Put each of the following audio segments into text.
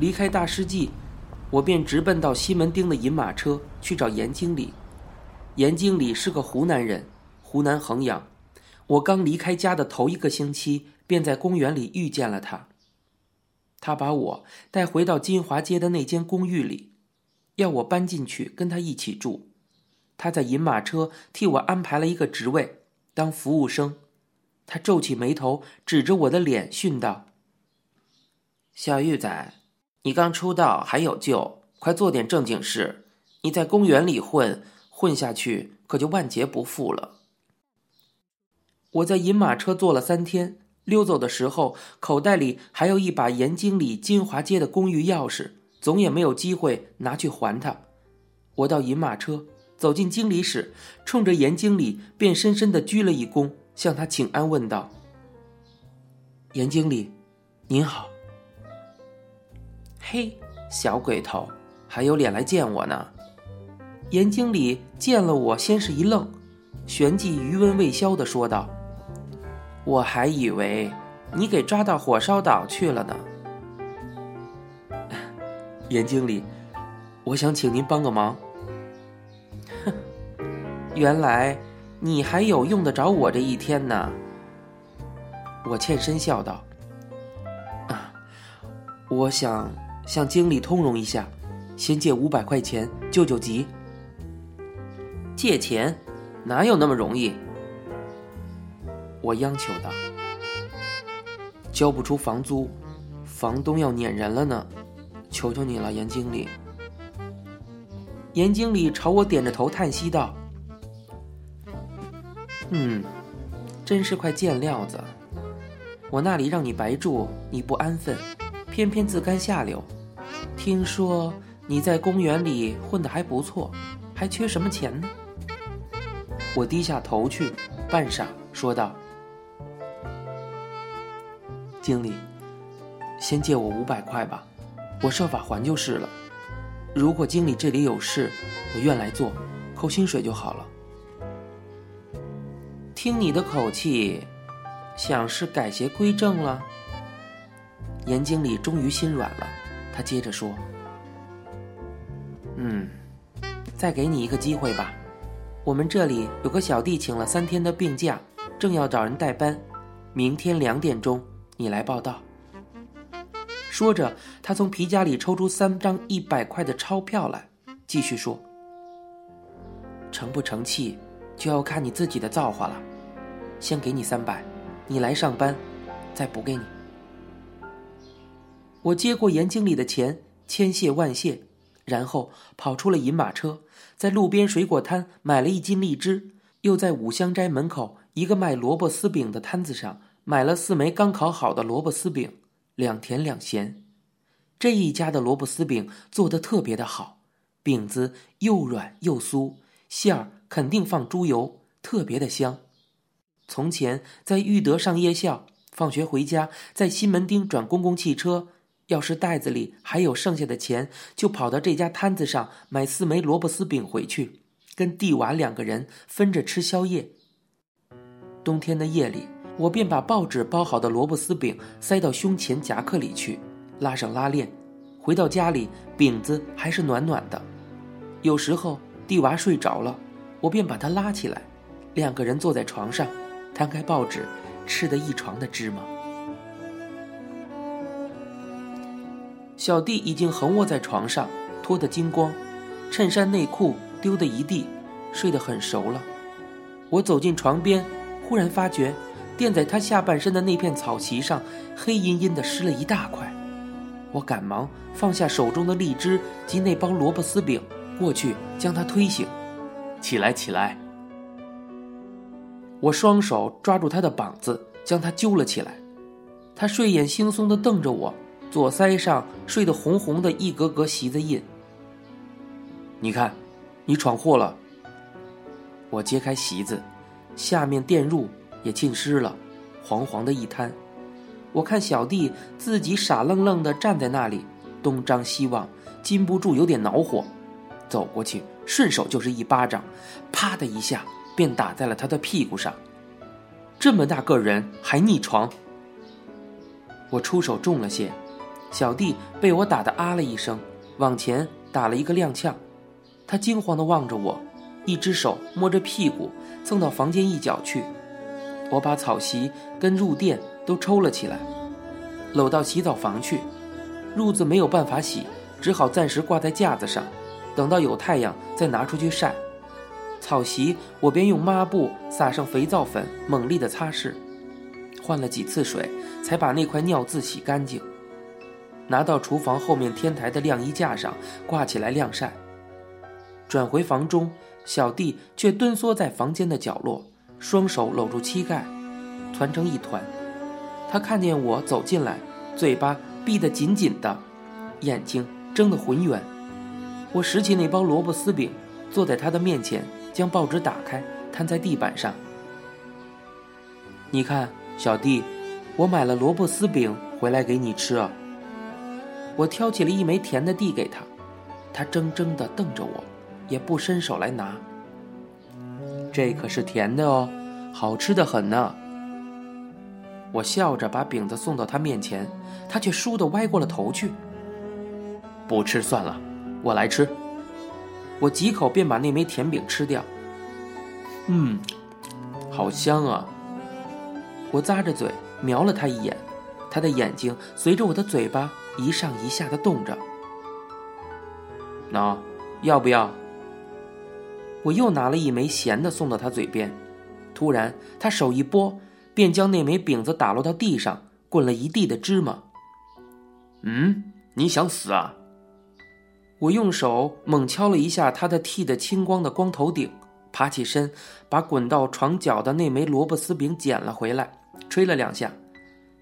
离开大师记，我便直奔到西门町的银马车去找严经理。严经理是个湖南人，湖南衡阳。我刚离开家的头一个星期，便在公园里遇见了他。他把我带回到金华街的那间公寓里，要我搬进去跟他一起住。他在银马车替我安排了一个职位，当服务生。他皱起眉头，指着我的脸训道：“小玉仔，你刚出道还有救，快做点正经事。你在公园里混混下去，可就万劫不复了。”我在银马车坐了三天，溜走的时候口袋里还有一把严经理金华街的公寓钥匙，总也没有机会拿去还他。我到银马车，走进经理室，冲着严经理便深深的鞠了一躬。向他请安，问道：“严经理，您好。”嘿，小鬼头，还有脸来见我呢？严经理见了我，先是一愣，旋即余温未消的说道：“我还以为你给抓到火烧岛去了呢。”严经理，我想请您帮个忙。哼，原来。你还有用得着我这一天呢？我欠身笑道：“啊，我想向经理通融一下，先借五百块钱救救急。借钱哪有那么容易？”我央求道：“交不出房租，房东要撵人了呢，求求你了，严经理。”严经理朝我点着头叹息道。嗯，真是块贱料子。我那里让你白住，你不安分，偏偏自甘下流。听说你在公园里混得还不错，还缺什么钱呢？我低下头去，半晌说道：“经理，先借我五百块吧，我设法还就是了。如果经理这里有事，我愿来做，扣薪水就好了。”听你的口气，像是改邪归正了。严经理终于心软了，他接着说：“嗯，再给你一个机会吧。我们这里有个小弟请了三天的病假，正要找人代班。明天两点钟你来报道。”说着，他从皮夹里抽出三张一百块的钞票来，继续说：“成不成器，就要看你自己的造化了。”先给你三百，你来上班，再补给你。我接过严经理的钱，千谢万谢，然后跑出了银马车，在路边水果摊买了一斤荔枝，又在五香斋门口一个卖萝卜丝饼的摊子上买了四枚刚烤好的萝卜丝饼，两甜两咸。这一家的萝卜丝饼做得特别的好，饼子又软又酥，馅儿肯定放猪油，特别的香。从前在裕德上夜校，放学回家，在西门町转公共汽车，要是袋子里还有剩下的钱，就跑到这家摊子上买四枚萝卜丝饼回去，跟蒂娃两个人分着吃宵夜。冬天的夜里，我便把报纸包好的萝卜丝饼塞到胸前夹克里去，拉上拉链，回到家里，饼子还是暖暖的。有时候蒂娃睡着了，我便把他拉起来，两个人坐在床上。摊开报纸，吃的一床的芝麻。小弟已经横卧在床上，脱得精光，衬衫内裤丢得一地，睡得很熟了。我走进床边，忽然发觉垫在他下半身的那片草席上，黑阴阴的湿了一大块。我赶忙放下手中的荔枝及那包萝卜丝饼，过去将他推醒，起来，起来。我双手抓住他的膀子，将他揪了起来。他睡眼惺忪地瞪着我，左腮上睡得红红的一格格席子印。你看，你闯祸了。我揭开席子，下面电褥也浸湿了，黄黄的一滩。我看小弟自己傻愣愣地站在那里，东张西望，禁不住有点恼火，走过去，顺手就是一巴掌，啪的一下。便打在了他的屁股上，这么大个人还逆床。我出手重了些，小弟被我打得啊了一声，往前打了一个踉跄。他惊慌地望着我，一只手摸着屁股蹭到房间一角去。我把草席跟褥垫都抽了起来，搂到洗澡房去。褥子没有办法洗，只好暂时挂在架子上，等到有太阳再拿出去晒。草席我便用抹布撒上肥皂粉，猛力的擦拭，换了几次水，才把那块尿渍洗干净。拿到厨房后面天台的晾衣架上挂起来晾晒。转回房中，小弟却蹲缩在房间的角落，双手搂住膝盖，团成一团。他看见我走进来，嘴巴闭得紧紧的，眼睛睁得浑圆。我拾起那包萝卜丝饼，坐在他的面前。将报纸打开，摊在地板上。你看，小弟，我买了萝卜丝饼回来给你吃啊。我挑起了一枚甜的递给他，他怔怔地瞪着我，也不伸手来拿。这可是甜的哦，好吃的很呢。我笑着把饼子送到他面前，他却倏地歪过了头去。不吃算了，我来吃。我几口便把那枚甜饼吃掉。嗯，好香啊！我咂着嘴瞄了他一眼，他的眼睛随着我的嘴巴一上一下的动着。喏，要不要？我又拿了一枚咸的送到他嘴边，突然他手一拨，便将那枚饼子打落到地上，滚了一地的芝麻。嗯，你想死啊？我用手猛敲了一下他的剃得青光的光头顶，爬起身，把滚到床角的那枚萝卜丝饼捡了回来，吹了两下。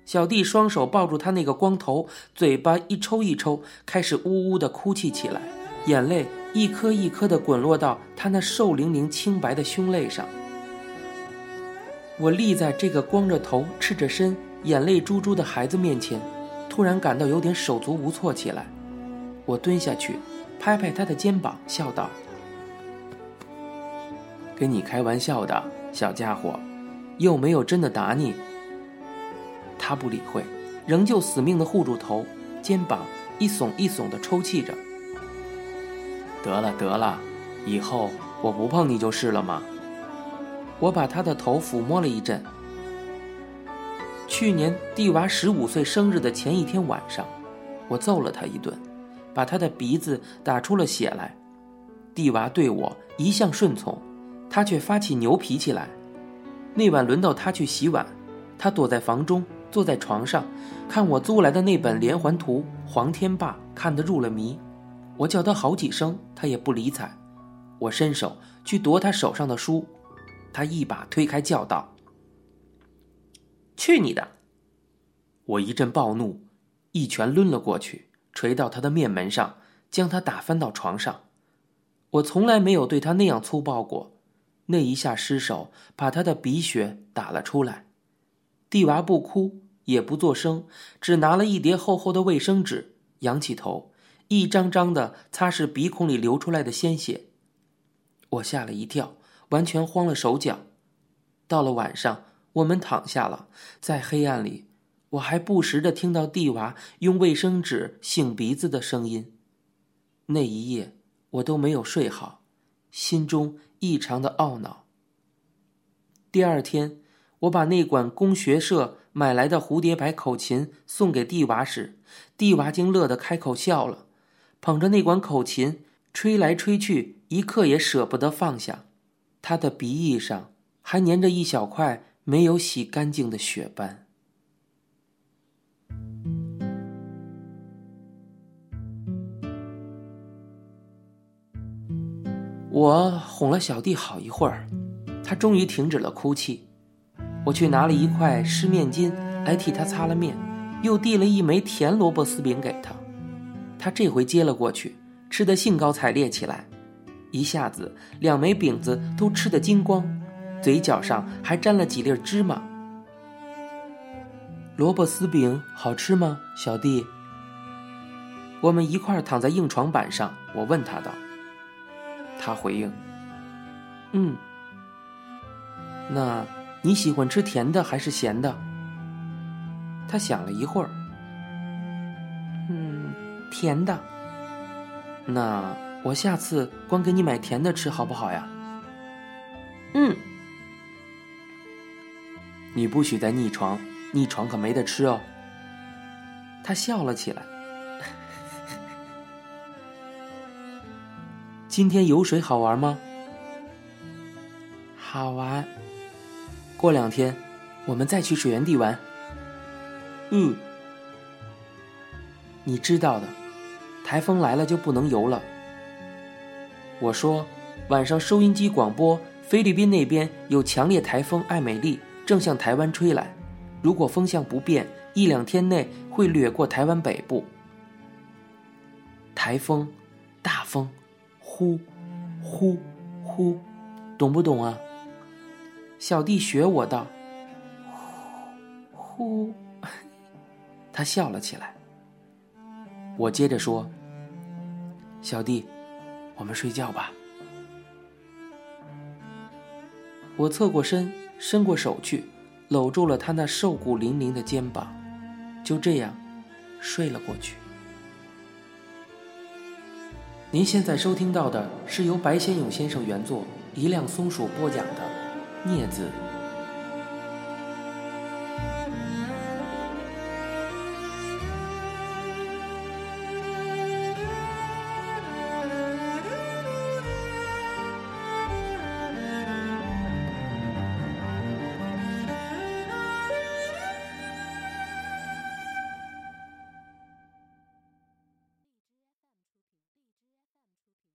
小弟双手抱住他那个光头，嘴巴一抽一抽，开始呜呜地哭泣起来，眼泪一颗一颗地滚落到他那瘦伶伶清白的胸肋上。我立在这个光着头、赤着身、眼泪珠珠的孩子面前，突然感到有点手足无措起来。我蹲下去，拍拍他的肩膀，笑道：“跟你开玩笑的，小家伙，又没有真的打你。”他不理会，仍旧死命的护住头，肩膀一耸一耸的抽泣着。得了得了，以后我不碰你就是了嘛？我把他的头抚摸了一阵。去年蒂娃十五岁生日的前一天晚上，我揍了他一顿。把他的鼻子打出了血来，蒂娃对我一向顺从，他却发起牛脾气来。那晚轮到他去洗碗，他躲在房中，坐在床上，看我租来的那本连环图《黄天霸》，看得入了迷。我叫他好几声，他也不理睬。我伸手去夺他手上的书，他一把推开，叫道：“去你的！”我一阵暴怒，一拳抡了过去。捶到他的面门上，将他打翻到床上。我从来没有对他那样粗暴过。那一下失手，把他的鼻血打了出来。蒂娃不哭，也不作声，只拿了一叠厚厚的卫生纸，仰起头，一张张的擦拭鼻孔里流出来的鲜血。我吓了一跳，完全慌了手脚。到了晚上，我们躺下了，在黑暗里。我还不时的听到蒂娃用卫生纸擤鼻子的声音，那一夜我都没有睡好，心中异常的懊恼。第二天，我把那管工学社买来的蝴蝶牌口琴送给蒂娃时，蒂娃竟乐得开口笑了，捧着那管口琴吹来吹去，一刻也舍不得放下。他的鼻翼上还粘着一小块没有洗干净的血斑。我哄了小弟好一会儿，他终于停止了哭泣。我去拿了一块湿面巾来替他擦了面，又递了一枚甜萝卜丝饼给他。他这回接了过去，吃得兴高采烈起来，一下子两枚饼子都吃得精光，嘴角上还沾了几粒芝麻。萝卜丝饼好吃吗，小弟？我们一块躺在硬床板上，我问他道。他回应：“嗯，那你喜欢吃甜的还是咸的？”他想了一会儿：“嗯，甜的。那我下次光给你买甜的吃好不好呀？嗯。你不许再逆床，逆床可没得吃哦。他笑了起来。今天游水好玩吗？好玩。过两天我们再去水源地玩。嗯。你知道的，台风来了就不能游了。我说，晚上收音机广播，菲律宾那边有强烈台风艾美丽正向台湾吹来，如果风向不变，一两天内会掠过台湾北部。台风，大风，呼，呼，呼，懂不懂啊？小弟学我道。呼，他笑了起来。我接着说：“小弟，我们睡觉吧。”我侧过身，伸过手去，搂住了他那瘦骨嶙嶙的肩膀，就这样睡了过去。您现在收听到的是由白先勇先生原作、一辆松鼠播讲的《镊子》。